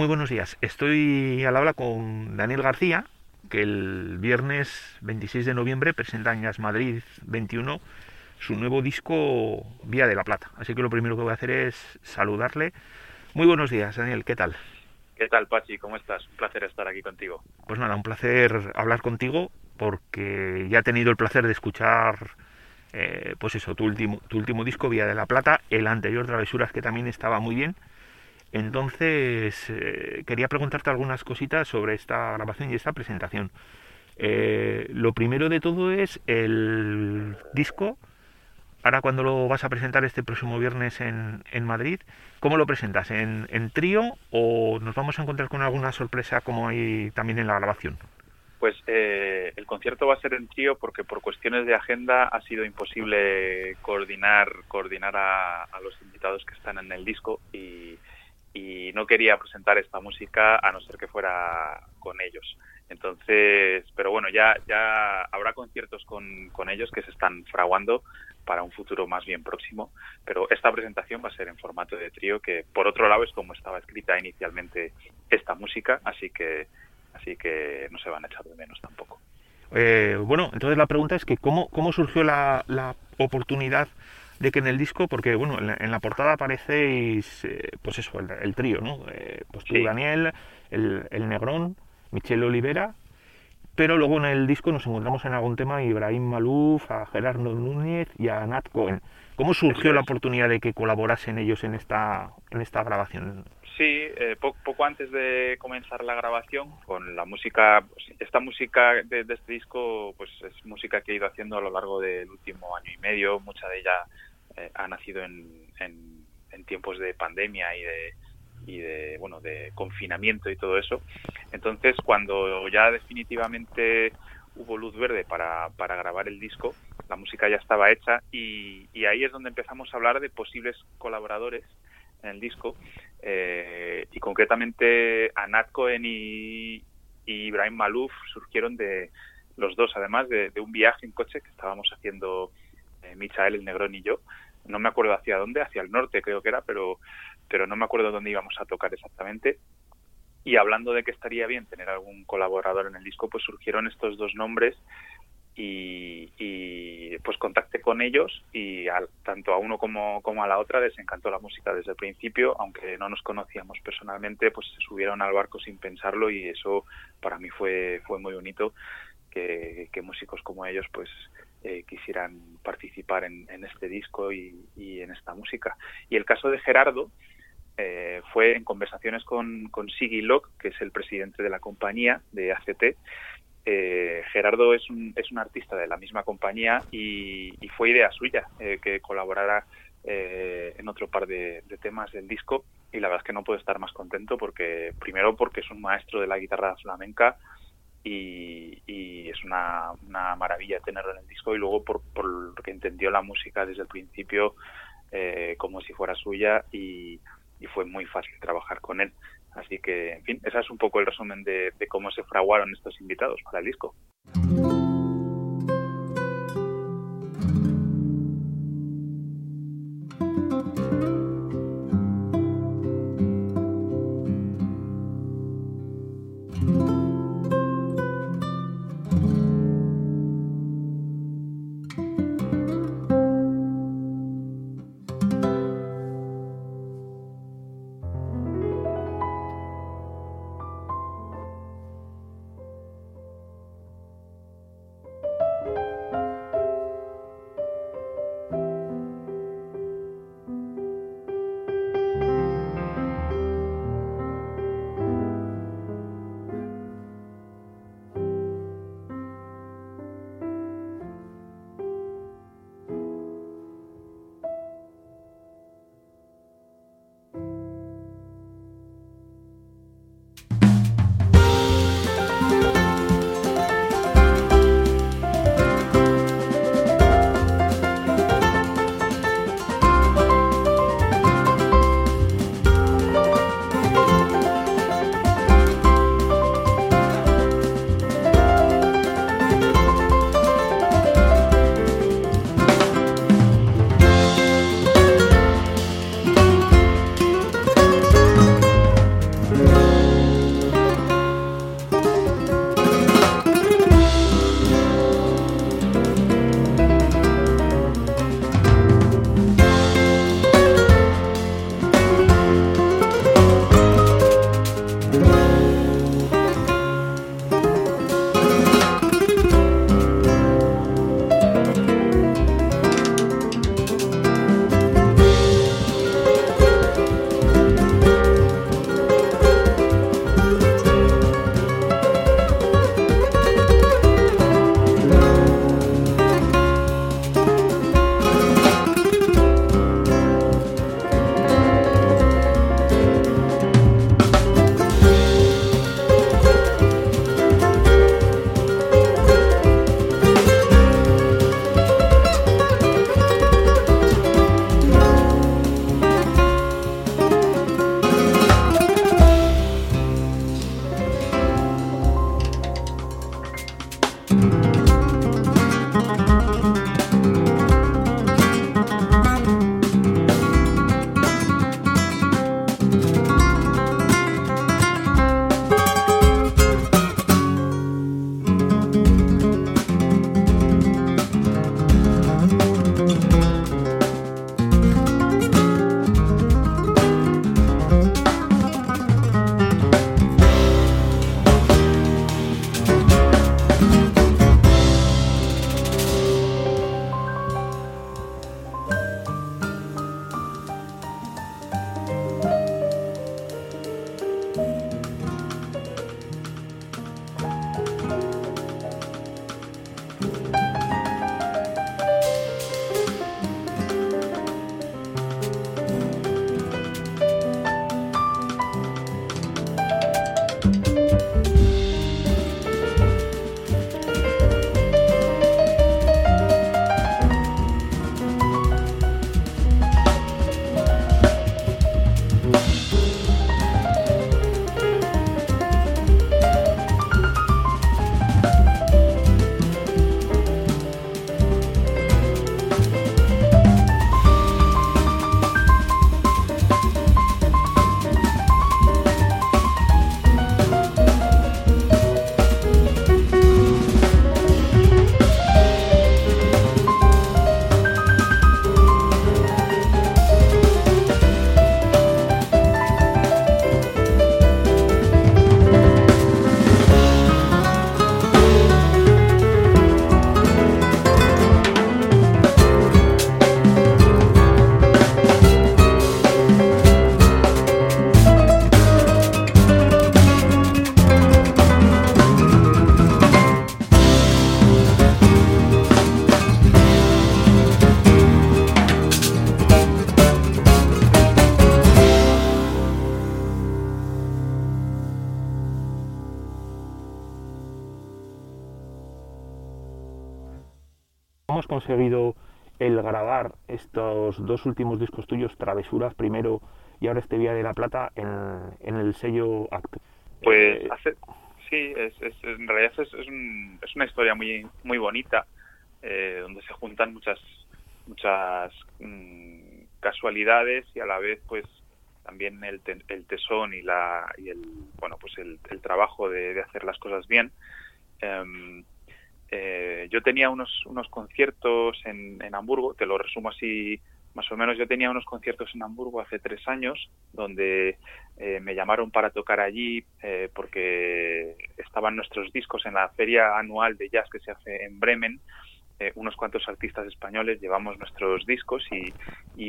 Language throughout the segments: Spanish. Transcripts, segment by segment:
Muy buenos días. Estoy al habla con Daniel García, que el viernes 26 de noviembre presenta en Jazz Madrid 21 su nuevo disco Vía de la Plata. Así que lo primero que voy a hacer es saludarle. Muy buenos días, Daniel. ¿Qué tal? ¿Qué tal, Pachi? ¿Cómo estás? Un placer estar aquí contigo. Pues nada, un placer hablar contigo porque ya he tenido el placer de escuchar, eh, pues eso, tu último, tu último disco, Vía de la Plata, el anterior Travesuras, que también estaba muy bien. Entonces, eh, quería preguntarte algunas cositas sobre esta grabación y esta presentación. Eh, lo primero de todo es el disco ahora cuando lo vas a presentar este próximo viernes en, en Madrid, ¿cómo lo presentas? ¿En, ¿En, trío o nos vamos a encontrar con alguna sorpresa como hay también en la grabación? Pues eh, el concierto va a ser en trío porque por cuestiones de agenda ha sido imposible coordinar coordinar a, a los invitados que están en el disco y, y no quería presentar esta música a no ser que fuera con ellos. Entonces, pero bueno, ya, ya habrá conciertos con, con ellos que se están fraguando para un futuro más bien próximo, pero esta presentación va a ser en formato de trío, que por otro lado es como estaba escrita inicialmente esta música, así que, así que no se van a echar de menos tampoco. Eh, bueno, entonces la pregunta es que cómo, cómo surgió la, la oportunidad de que en el disco, porque bueno, en la, en la portada aparecéis, eh, pues eso, el, el trío, ¿no? Eh, pues tú, sí. Daniel, el, el Negrón, Michelle Olivera, pero luego en el disco nos encontramos en algún tema a Ibrahim Malouf, a Gerardo Núñez y a Nat Cohen. ¿Cómo surgió la oportunidad de que colaborasen ellos en esta, en esta grabación? Sí, eh, poco, poco, antes de comenzar la grabación, con la música, pues, esta música de, de, este disco, pues es música que he ido haciendo a lo largo del último año y medio, mucha de ella ha nacido en, tiempos de pandemia y de, confinamiento y todo eso. Entonces cuando ya definitivamente hubo luz verde para, grabar el disco la música ya estaba hecha y, ahí es donde empezamos a hablar de posibles colaboradores en el disco eh, y concretamente Anat Cohen y, y Ibrahim Malouf surgieron de los dos además de, de un viaje en coche que estábamos haciendo eh, Michael el Negrón y yo no me acuerdo hacia dónde, hacia el norte creo que era, pero, pero no me acuerdo dónde íbamos a tocar exactamente. Y hablando de que estaría bien tener algún colaborador en el disco, pues surgieron estos dos nombres y, pues contacté con ellos y al, tanto a uno como, como a la otra les encantó la música desde el principio, aunque no nos conocíamos personalmente, pues se subieron al barco sin pensarlo y eso para mí fue, fue muy bonito que músicos como ellos pues eh, quisieran participar en, este disco y, en esta música. Y el caso de Gerardo eh, fue en conversaciones con, con Siggy Locke, que es el presidente de la compañía de ACT. Eh, Gerardo es un, es un artista de la misma compañía y, fue idea suya que colaborara en otro par de, de, temas del disco y la verdad es que no puedo estar más contento porque primero porque es un maestro de la guitarra flamenca y, y es una, una, maravilla tenerlo en el disco y luego por, por que entendió la música desde el principio eh, como si fuera suya y, y, fue muy fácil trabajar con él. Así que, en fin, ese es un poco el resumen de, de cómo se fraguaron estos invitados para el disco. ¿Cómo has conseguido el grabar estos dos últimos discos tuyos, Travesuras primero y ahora este Vía de la Plata, en, el sello ACT? Pues hace, sí, es, en realidad es, es, una historia muy, muy bonita, eh, donde se juntan muchas, muchas mm, casualidades y a la vez pues también el, el tesón y la y el bueno pues el, trabajo de, hacer las cosas bien em, eh, yo tenía unos unos conciertos en, en, Hamburgo te lo resumo así más o menos yo tenía unos conciertos en Hamburgo hace tres años donde eh, me llamaron para tocar allí eh, porque estaban nuestros discos en la feria anual de jazz que se hace en Bremen eh, unos cuantos artistas españoles llevamos nuestros discos y,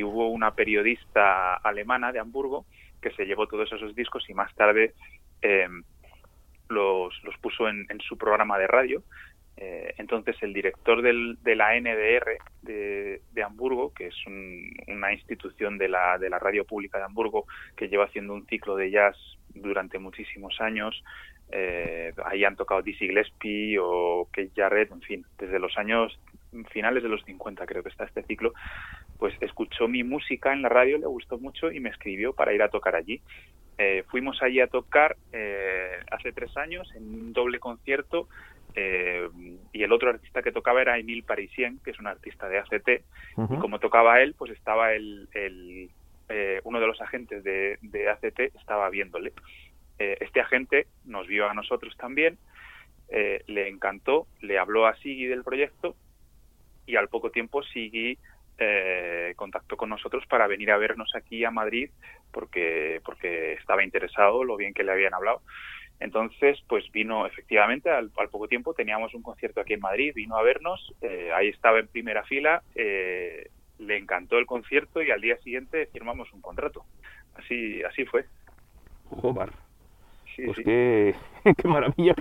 hubo una periodista alemana de Hamburgo que se llevó todos esos discos y más tarde em, los, los, puso en, su programa de radio. Eh, entonces el director del, de la NDR de, Hamburgo, que es una institución de la, de la radio pública de Hamburgo que lleva haciendo un ciclo de jazz durante muchísimos años, eh, ahí han tocado Dizzy Gillespie o Kate Jarrett, en fin, desde los años finales de los 50 creo que está este ciclo, pues escuchó mi música en la radio, le gustó mucho y me escribió para ir a tocar allí. Eh, fuimos allí a tocar eh, hace tres años en un doble concierto eh, y el otro artista que tocaba era Emile Parisien, que es un artista de ACT, y como tocaba él, pues estaba el, el uno de los agentes de, de ACT, estaba viéndole. este agente nos vio a nosotros también, le encantó, le habló a Sigui del proyecto y al poco tiempo Sigui eh, contactó con nosotros para venir a vernos aquí a Madrid porque, porque estaba interesado lo bien que le habían hablado. Entonces, pues vino efectivamente al, poco tiempo, teníamos un concierto aquí en Madrid, vino a vernos, eh, ahí estaba en primera fila, eh, le encantó el concierto y al día siguiente firmamos un contrato. Así, así fue. Jobar pues Qué, qué, maravilla,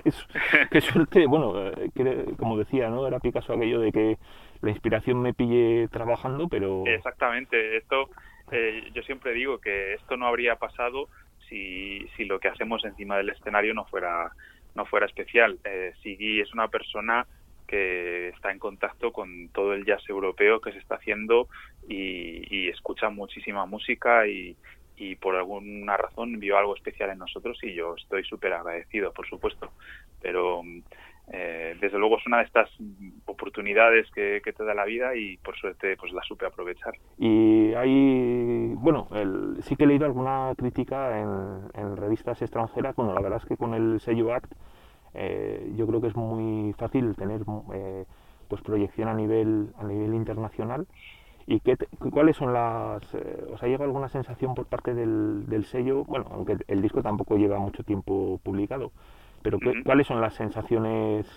qué, suerte. Bueno, eh, como decía, ¿no? Era Picasso aquello de que la inspiración me pille trabajando, pero... Exactamente, esto, eh, yo siempre digo que esto no habría pasado si, si lo que hacemos encima del escenario no fuera, no fuera especial. Eh, Sigui es una persona que está en contacto con todo el jazz europeo que se está haciendo y, y escucha muchísima música y, y por alguna razón vio algo especial en nosotros y yo estoy súper agradecido, por supuesto. Pero eh, desde luego es una de estas oportunidades que, te da la vida y por suerte pues la supe aprovechar. Y hay, bueno, sí que he leído alguna crítica en, revistas extranjeras, bueno, la verdad es que con el sello ACT eh, yo creo que es muy fácil tener eh, pues proyección a nivel, a nivel internacional ¿Y qué cuáles son las... Eh, ¿Os ha llegado alguna sensación por parte del, del, sello? Bueno, aunque el disco tampoco lleva mucho tiempo publicado, pero ¿cuáles son las sensaciones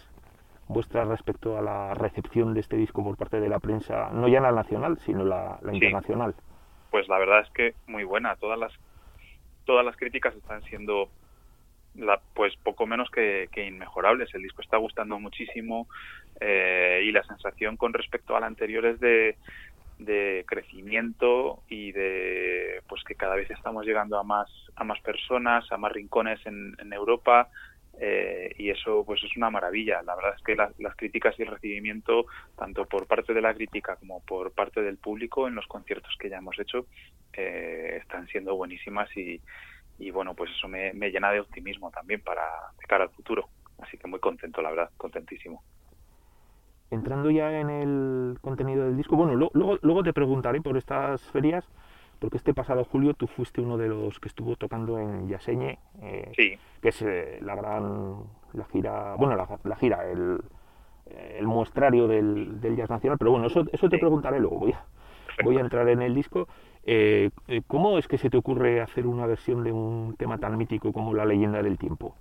vuestras respecto a la recepción de este disco por parte de la prensa, no ya la nacional, sino la, internacional? Pues la verdad es que muy buena. Todas las, todas las críticas están siendo la, pues poco menos que, que, inmejorables. El disco está gustando muchísimo eh, y la sensación con respecto al anterior es de, de crecimiento y de pues que cada vez estamos llegando a más a más personas a más rincones en, Europa eh, y eso pues es una maravilla. La verdad es que las críticas y el recibimiento tanto por parte de la crítica como por parte del público en los conciertos que ya hemos hecho eh, están siendo buenísimas y, y bueno pues eso me, me llena de optimismo también para de cara al futuro. Así que muy contento la verdad contentísimo. Entrando ya en el contenido del disco, bueno, luego, luego te preguntaré por estas ferias, porque este pasado julio tú fuiste uno de los que estuvo tocando en Yaseñe, eh, que es eh, la gran, la gira, bueno, la, gira, el, el muestrario del, del, jazz nacional, pero bueno, eso, eso te preguntaré luego, voy a, voy a entrar en el disco. Eh, ¿Cómo es que se te ocurre hacer una versión de un tema tan mítico como La leyenda del tiempo?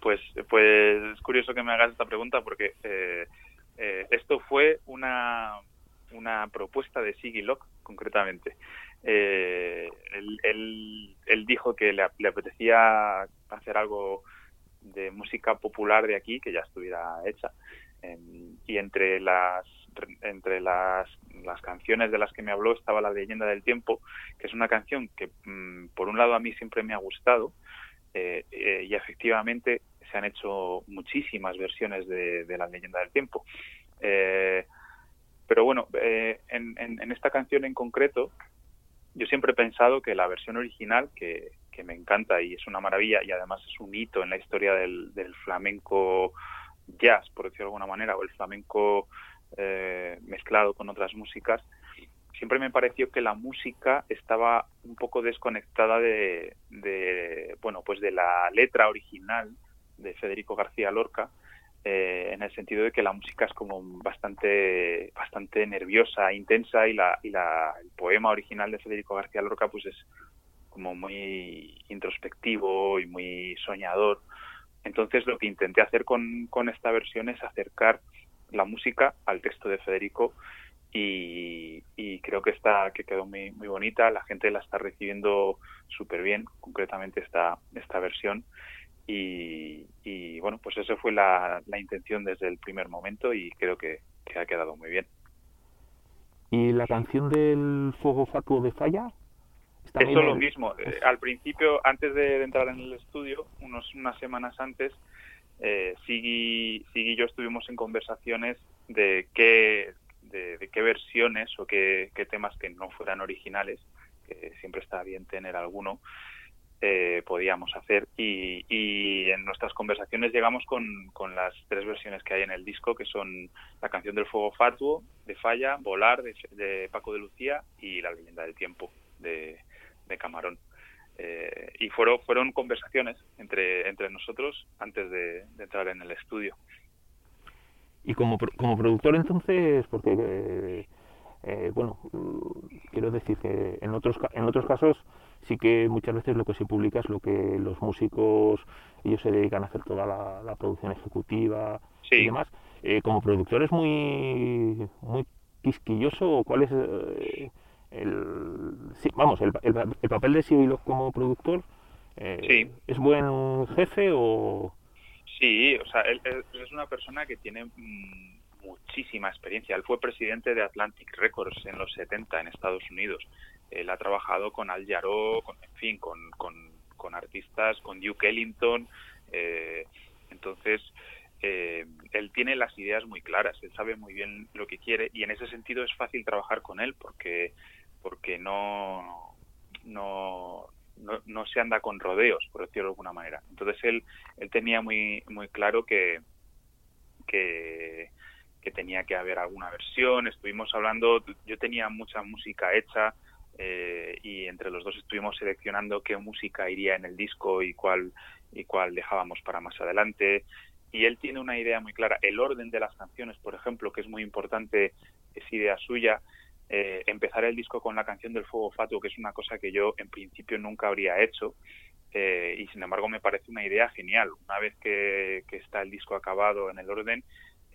pues, pues es curioso que me hagas esta pregunta porque eh, esto fue una, una propuesta de Siggy Locke, concretamente. Eh, él, él, dijo que le, apetecía hacer algo de música popular de aquí que ya estuviera hecha. Em, y entre las entre las, las canciones de las que me habló estaba La leyenda del tiempo, que es una canción que mm, por un lado a mí siempre me ha gustado eh, y efectivamente se han hecho muchísimas versiones de, La leyenda del tiempo. Eh, Pero bueno, eh, en, en, esta canción en concreto, yo siempre he pensado que la versión original, que, que, me encanta y es una maravilla y además es un hito en la historia del, del flamenco jazz, por decirlo de alguna manera, o el flamenco eh, mezclado con otras músicas, siempre me pareció que la música estaba un poco desconectada de, de bueno, pues de la letra original de Federico García Lorca, eh, en el sentido de que la música es como bastante bastante nerviosa, intensa y la, y la el poema original de Federico García Lorca pues es como muy introspectivo y muy soñador. Entonces lo que intenté hacer con, con esta versión es acercar la música al texto de Federico y, y, creo que está que quedó muy, muy bonita la gente la está recibiendo súper bien concretamente esta esta versión y, bueno, pues esa fue la, intención desde el primer momento y creo que, ha quedado muy bien. ¿Y la canción del Fuego Fatuo de Falla? Eso lo mismo. Eh, al principio, antes de, entrar en el estudio, unos, unas semanas antes, eh, Sigui, y yo estuvimos en conversaciones de qué, de, qué versiones o qué, qué, temas que no fueran originales, que siempre está bien tener alguno, eh, podíamos hacer. Y, en nuestras conversaciones llegamos con, las tres versiones que hay en el disco que son la canción del fuego fatuo de Falla, Volar de, Paco de Lucía y La leyenda del tiempo de, Camarón. Eh, y fueron fueron conversaciones entre entre nosotros antes de, entrar en el estudio. Y como como productor entonces porque eh, bueno quiero decir que en otros en otros casos sí que muchas veces lo que se publica es lo que los músicos, ellos se dedican a hacer toda la, producción ejecutiva y demás. Eh, como productor es muy, muy quisquilloso, ¿cuál es eh, el, vamos, el, el, papel de Sibilo como productor? Eh, ¿Es buen jefe o...? Sí, o sea, él, es una persona que tiene mm, muchísima experiencia. Él fue presidente de Atlantic Records en los 70 en Estados Unidos él ha trabajado con Al Jarreau, con, en fin, con, con, artistas, con Duke Ellington, eh, entonces eh, él tiene las ideas muy claras, él sabe muy bien lo que quiere y en ese sentido es fácil trabajar con él porque porque no no, no, se anda con rodeos, por decirlo de alguna manera. Entonces él él tenía muy muy claro que que que tenía que haber alguna versión, estuvimos hablando, yo tenía mucha música hecha, eh, y entre los dos estuvimos seleccionando qué música iría en el disco y cuál y cuál dejábamos para más adelante. Y él tiene una idea muy clara. El orden de las canciones por ejemplo que es muy importante es idea suya. Eh, empezar el disco con la canción del fuego fatuo que es una cosa que yo en principio nunca habría hecho eh, y sin embargo me parece una idea genial. Una vez que, que está el disco acabado en el orden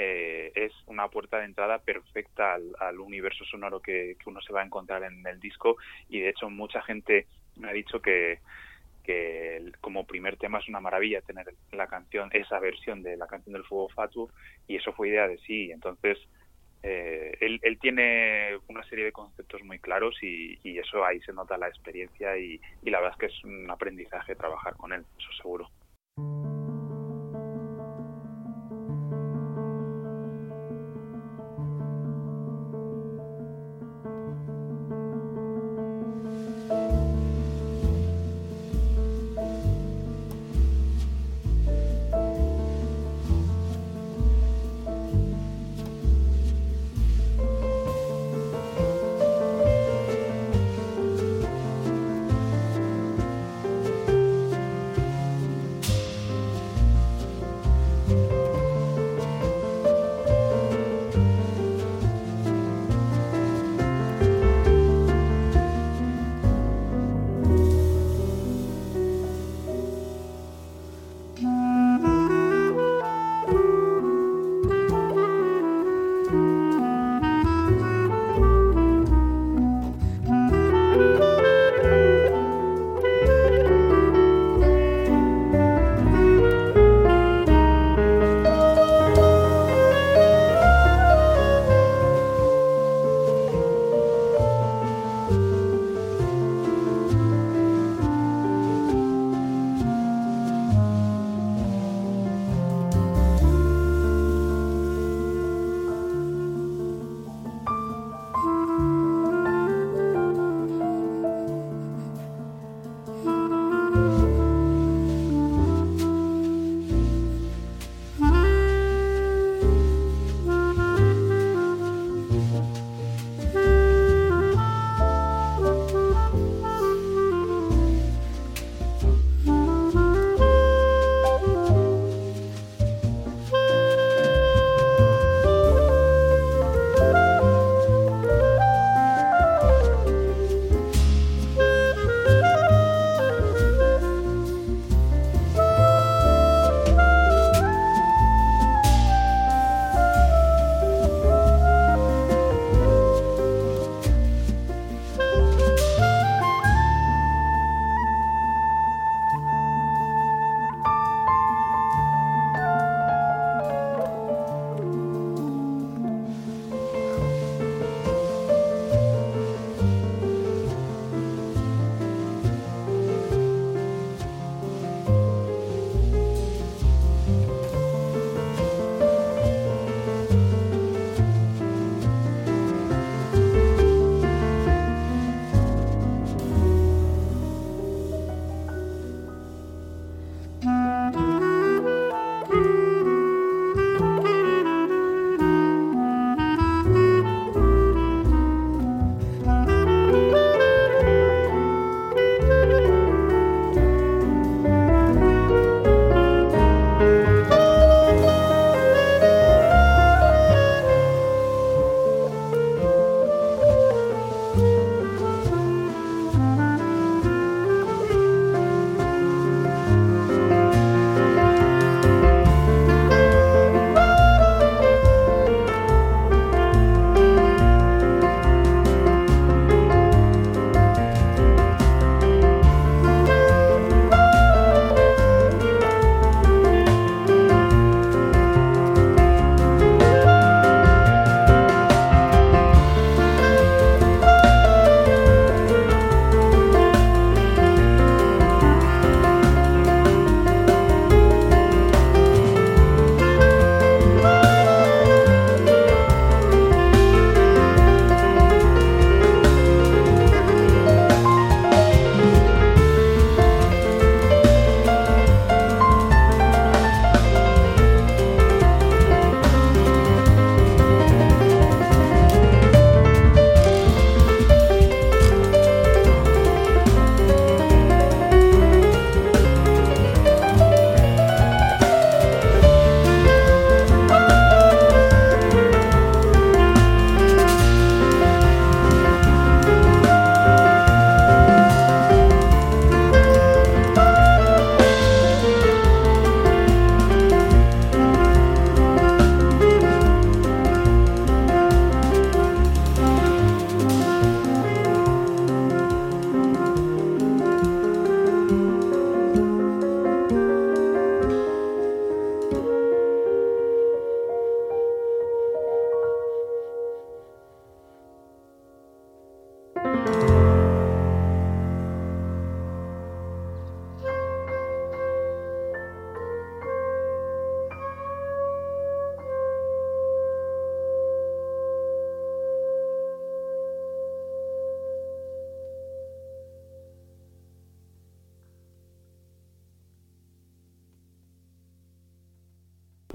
eh, es una puerta de entrada perfecta al, universo sonoro que, uno se va a encontrar en el disco y de hecho mucha gente me ha dicho que, como primer tema es una maravilla tener la canción, esa versión de la canción del fuego fatuo y eso fue idea de sí, entonces eh, él, él, tiene una serie de conceptos muy claros y, y eso ahí se nota la experiencia y, y la verdad es que es un aprendizaje trabajar con él, eso seguro.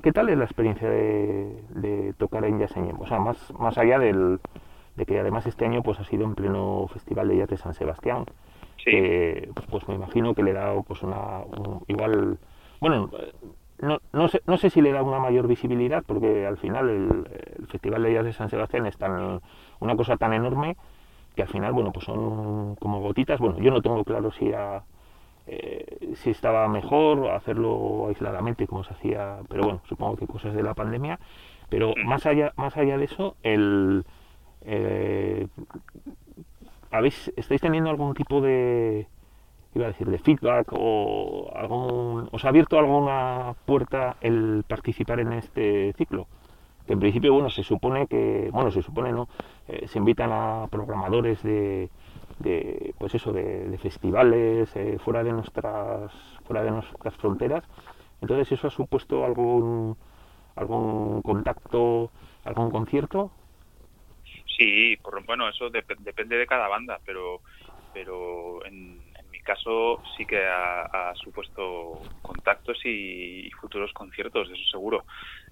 ¿Qué tal es la experiencia de, tocar en Yaseñe? O sea, más, más allá del, de que además este año pues ha sido en pleno Festival de Jazz de San Sebastián, que pues me imagino que le da pues una igual, bueno, no, no, sé, no sé si le da una mayor visibilidad, porque al final el, Festival de Jazz de San Sebastián es tan, una cosa tan enorme que al final, bueno, pues son como gotitas. Bueno, yo no tengo claro si eh, si estaba mejor hacerlo aisladamente como se hacía, pero bueno, supongo que cosas de la pandemia. Pero más allá, más allá de eso, el eh, ¿habéis, ¿estáis teniendo algún tipo de iba a decir, de feedback o algún, os ha abierto alguna puerta el participar en este ciclo? Que en principio, bueno, se supone que, bueno, se supone, ¿no? Eh, se invitan a programadores de, de pues eso, de, festivales eh, fuera de nuestras, fuera de nuestras fronteras. Entonces, ¿eso ha supuesto algún, algún contacto, algún concierto? Sí, por, bueno, eso depende de cada banda, pero, pero en, caso sí que ha, supuesto contactos y, futuros conciertos, eso seguro.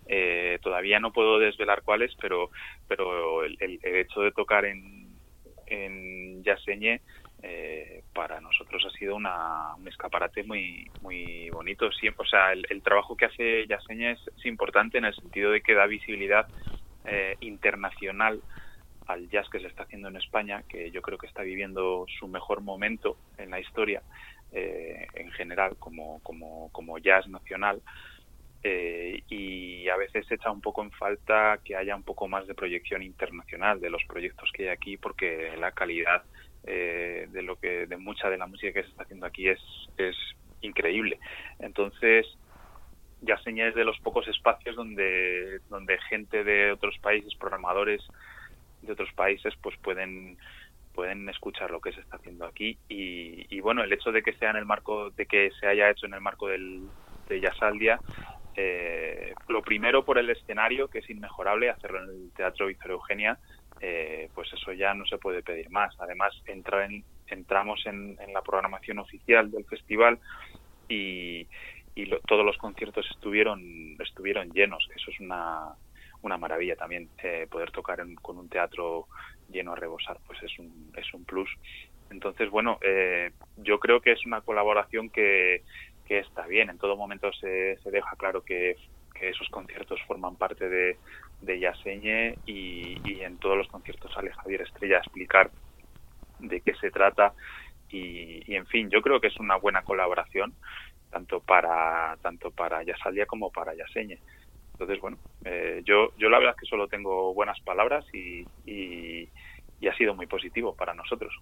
Eh, todavía no puedo desvelar cuáles, pero, pero el, hecho de tocar en, en Yaseñe eh, para nosotros ha sido una, un escaparate muy muy bonito. o sea, el, trabajo que hace Yaseñe es, importante en el sentido de que da visibilidad eh, internacional al jazz que se está haciendo en España, que yo creo que está viviendo su mejor momento en la historia, eh, en general, como, como, como jazz nacional. Eh, y a veces echa un poco en falta que haya un poco más de proyección internacional de los proyectos que hay aquí, porque la calidad eh, de lo que de mucha de la música que se está haciendo aquí es, es increíble. Entonces, ya señales de los pocos espacios donde, donde gente de otros países, programadores, de otros países pues pueden pueden escuchar lo que se está haciendo aquí y, bueno el hecho de que sea en el marco de que se haya hecho en el marco del de Yasaldia eh, lo primero por el escenario que es inmejorable hacerlo en el Teatro Víctor Eugenia eh, pues eso ya no se puede pedir más además entrar en, entramos en, la programación oficial del festival y, y todos los conciertos estuvieron estuvieron llenos eso es una una maravilla también eh, poder tocar con un teatro lleno a rebosar, pues es un, es un plus. Entonces, bueno, eh, yo creo que es una colaboración que, que está bien. En todo momento se, se deja claro que, esos conciertos forman parte de, de Yaseñe y, y, en todos los conciertos sale Javier Estrella a explicar de qué se trata y, y, en fin, yo creo que es una buena colaboración tanto para tanto para Yasaldia como para Yaseñe. Entonces, bueno, eh, yo, yo la verdad es que solo tengo buenas palabras y, y ha sido muy positivo para nosotros.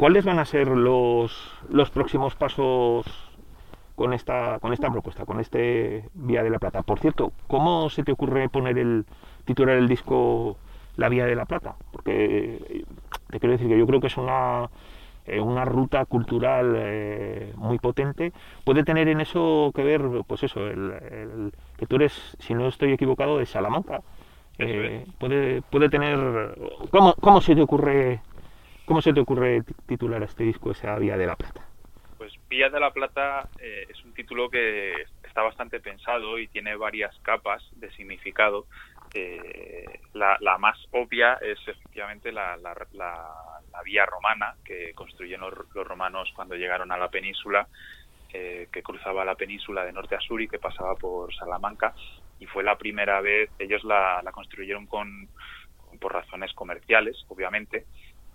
¿Cuáles van a ser los, los próximos pasos con esta, con esta propuesta, con este Vía de la Plata? Por cierto, ¿cómo se te ocurre poner el titular del disco La Vía de la Plata? Porque te quiero decir que yo creo que es una, eh, una ruta cultural eh, muy potente. Puede tener en eso que ver, pues eso, el, que tú eres, si no estoy equivocado, de Salamanca. Eh, puede, puede tener. ¿cómo, ¿Cómo se te ocurre ¿Cómo se te ocurre titular a este disco esa Vía de la Plata? Pues Vía de la Plata eh, es un título que está bastante pensado y tiene varias capas de significado. Eh, la, más obvia es efectivamente la, vía romana que construyeron los, romanos cuando llegaron a la península, eh, que cruzaba la península de norte a sur y que pasaba por Salamanca. Y fue la primera vez, ellos la, construyeron con, por razones comerciales, obviamente,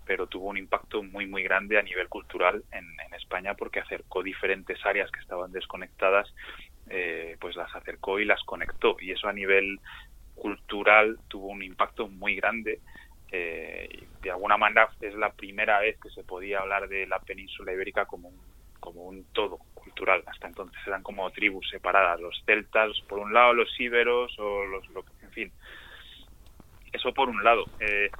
pero tuvo un impacto muy muy grande a nivel cultural en, España porque acercó diferentes áreas que estaban desconectadas, eh, pues las acercó y las conectó y eso a nivel cultural tuvo un impacto muy grande. Eh, de alguna manera es la primera vez que se podía hablar de la península ibérica como un, como un todo cultural. Hasta entonces eran como tribus separadas, los celtas por un lado, los íberos o los, en fin. Eso por un lado. Eh,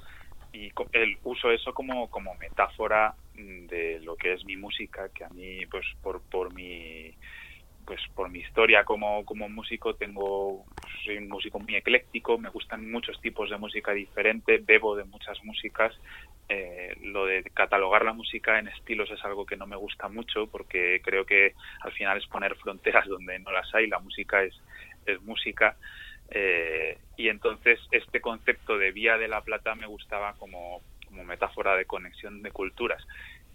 y el uso eso como, como metáfora mm, de lo que es mi música, que a mí, pues por, por mi pues por mi historia como, como músico tengo soy un músico muy ecléctico me gustan muchos tipos de música diferente bebo de muchas músicas eh, lo de catalogar la música en estilos es algo que no me gusta mucho porque creo que al final es poner fronteras donde no las hay la música es es música eh, y entonces este concepto de Vía de la Plata me gustaba como, como metáfora de conexión de culturas.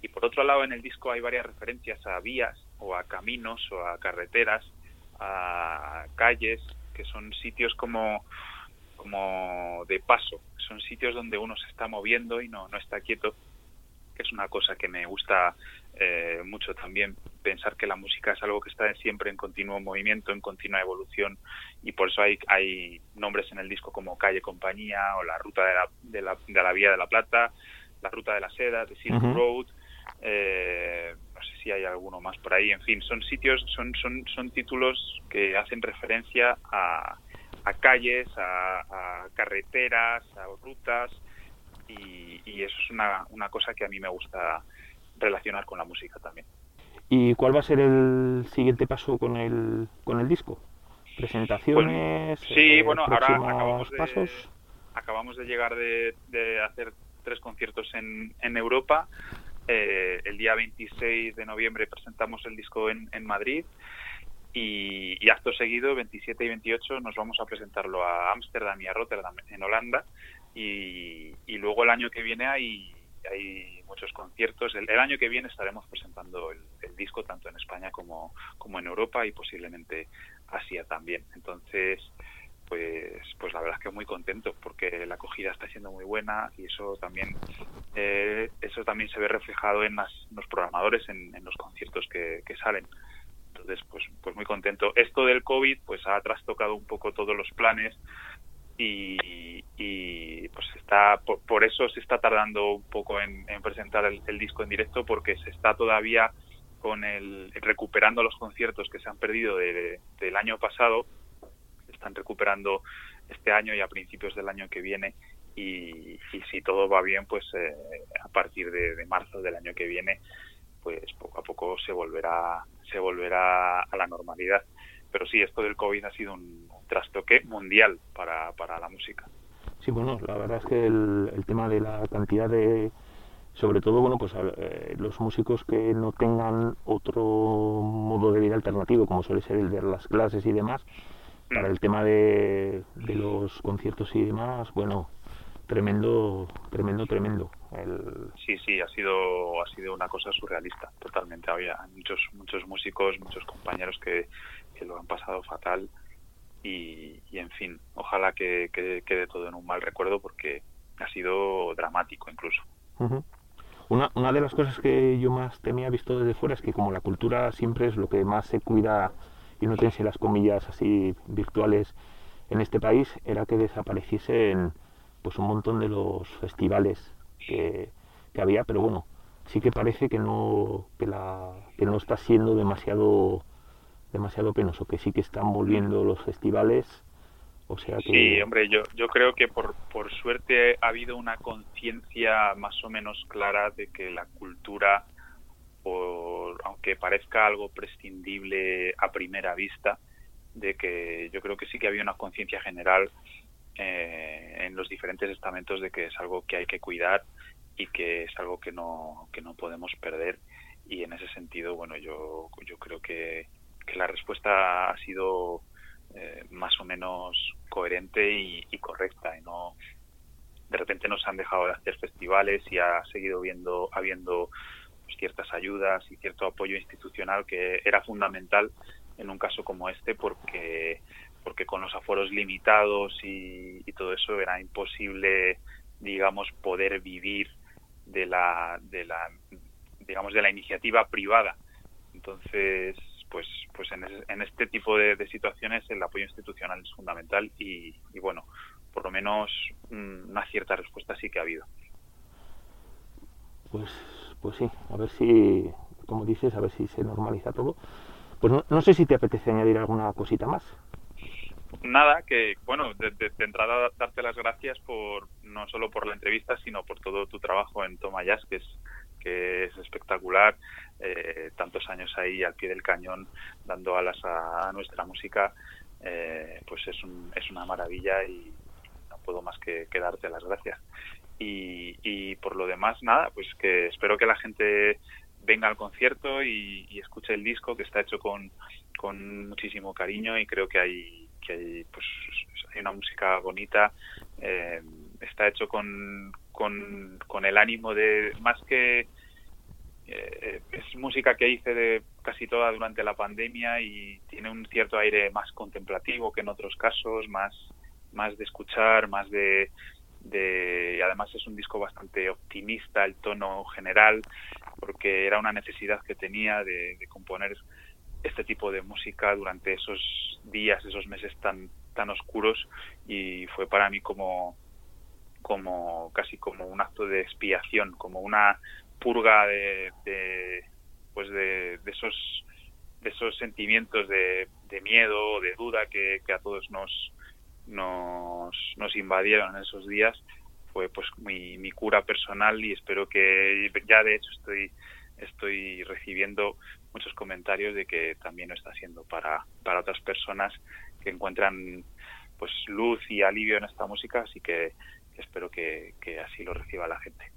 Y por otro lado, en el disco hay varias referencias a vías o a caminos o a carreteras, a calles, que son sitios como, como de paso, son sitios donde uno se está moviendo y no, no está quieto, que es una cosa que me gusta eh, mucho también pensar que la música es algo que está siempre en continuo movimiento, en continua evolución y por eso hay, hay nombres en el disco como Calle Compañía o la Ruta de la, de la, de la Vía de la Plata, la Ruta de la Seda, de Silk Road, eh, no sé si hay alguno más por ahí, en fin, son sitios, son, son, son títulos que hacen referencia a, a calles, a, carreteras, a rutas y, y eso es una, una cosa que a mí me gusta relacionar con la música también. ¿Y cuál va a ser el siguiente paso con el, con el disco? ¿Presentaciones? sí, eh, bueno, ahora acabamos de, pasos? acabamos de llegar de, hacer tres conciertos en, en Europa. Eh, el día 26 de noviembre presentamos el disco en, en Madrid y, y, acto seguido, 27 y 28, nos vamos a presentarlo a Ámsterdam y a Rotterdam en Holanda y, y luego el año que viene hay hay muchos conciertos. El, año que viene estaremos presentando el, disco tanto en España como, como en Europa y posiblemente Asia también. Entonces, pues, pues la verdad es que muy contento porque la acogida está siendo muy buena y eso también, eh, eso también se ve reflejado en, los programadores, en, los conciertos que, que salen. Entonces, pues, pues muy contento. Esto del COVID, pues ha trastocado un poco todos los planes y, pues está por, eso se está tardando un poco en, presentar el, disco en directo porque se está todavía con el recuperando los conciertos que se han perdido del año pasado. Se están recuperando este año y a principios del año que viene. Y, si todo va bien pues eh, a partir de, de, marzo del año que viene pues poco a poco se volverá se volverá a la normalidad pero sí esto del covid ha sido un, trastoque mundial para, para la música. Sí, bueno, la verdad es que el, el tema de la cantidad de, sobre todo, bueno, pues eh, los músicos que no tengan otro modo de vida alternativo, como suele ser el de las clases y demás, para el tema de, de los conciertos y demás, bueno, tremendo, tremendo, tremendo. El... Sí, sí, ha sido, ha sido una cosa surrealista, totalmente. Había muchos, muchos músicos, muchos compañeros que, que lo han pasado fatal y, en fin, ojalá que, quede todo en un mal recuerdo porque ha sido dramático incluso. Una, una de las cosas que yo más temía visto desde fuera es que como la cultura siempre es lo que más se cuida y no tienes las comillas así virtuales en este país, era que desapareciesen pues un montón de los festivales que, que había, pero bueno, sí que parece que no, que la, que no está siendo demasiado, demasiado penoso, que sí que están volviendo los festivales. O sea que... Sí, hombre, yo, yo creo que por, por suerte ha habido una conciencia más o menos clara de que la cultura, por, aunque parezca algo prescindible a primera vista, de que yo creo que sí que había una conciencia general eh, en los diferentes estamentos de que es algo que hay que cuidar y que es algo que no, que no podemos perder. Y en ese sentido, bueno, yo, yo creo que, que la respuesta ha sido eh, más o menos coherente y, correcta. Y no, de repente nos han dejado de hacer festivales y ha seguido viendo, habiendo pues, ciertas ayudas y cierto apoyo institucional que era fundamental en un caso como este porque porque con los aforos limitados y, y todo eso era imposible digamos poder vivir de la, de la digamos de la iniciativa privada entonces pues pues en, este tipo de, situaciones el apoyo institucional es fundamental y, bueno por lo menos mm, una cierta respuesta sí que ha habido. Pues pues sí a ver si como dices a ver si se normaliza todo. Pues no, no sé si te apetece añadir alguna cosita más. Nada, que bueno, de, entrada darte las gracias por no solo por la entrevista, sino por todo tu trabajo en Toma Jazz, que es, que es espectacular. Eh, tantos años ahí al pie del cañón dando alas a, nuestra música, eh, pues es, un, es una maravilla y no puedo más que, darte las gracias. Y, y por lo demás, nada, pues que espero que la gente venga al concierto y, y escuche el disco que está hecho con, con muchísimo cariño y creo que hay que hay, pues, hay una música bonita, eh, está hecho con, con, con, el ánimo de, más que eh, es música que hice de casi toda durante la pandemia y tiene un cierto aire más contemplativo que en otros casos, más, más de escuchar, más de, de, y además es un disco bastante optimista el tono general porque era una necesidad que tenía de, de componer este tipo de música durante esos días, esos meses tan tan oscuros y fue para mí como como casi como un acto de expiación, como una purga de, pues de, esos de esos sentimientos de, miedo, de duda que, a todos nos, nos invadieron en esos días. Fue pues mi, mi cura personal y espero que ya de hecho estoy estoy recibiendo muchos comentarios de que también lo está siendo para, para otras personas que encuentran pues luz y alivio en esta música, así que espero que, así lo reciba la gente.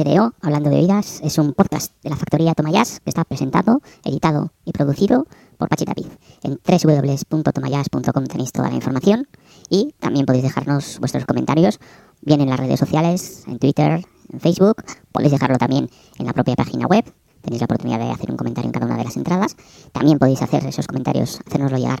HDO, Hablando de Bebidas, es un podcast de la factoría Tomayas que está presentado, editado y producido por Pachi Tapiz. En www.tomayas.com tenéis toda la información y también podéis dejarnos vuestros comentarios, bien en las redes sociales, en Twitter, en Facebook, podéis dejarlo también en la propia página web. Tenéis la oportunidad de hacer un comentario en cada una de las entradas. También podéis hacer esos comentarios, hacérnoslo llegar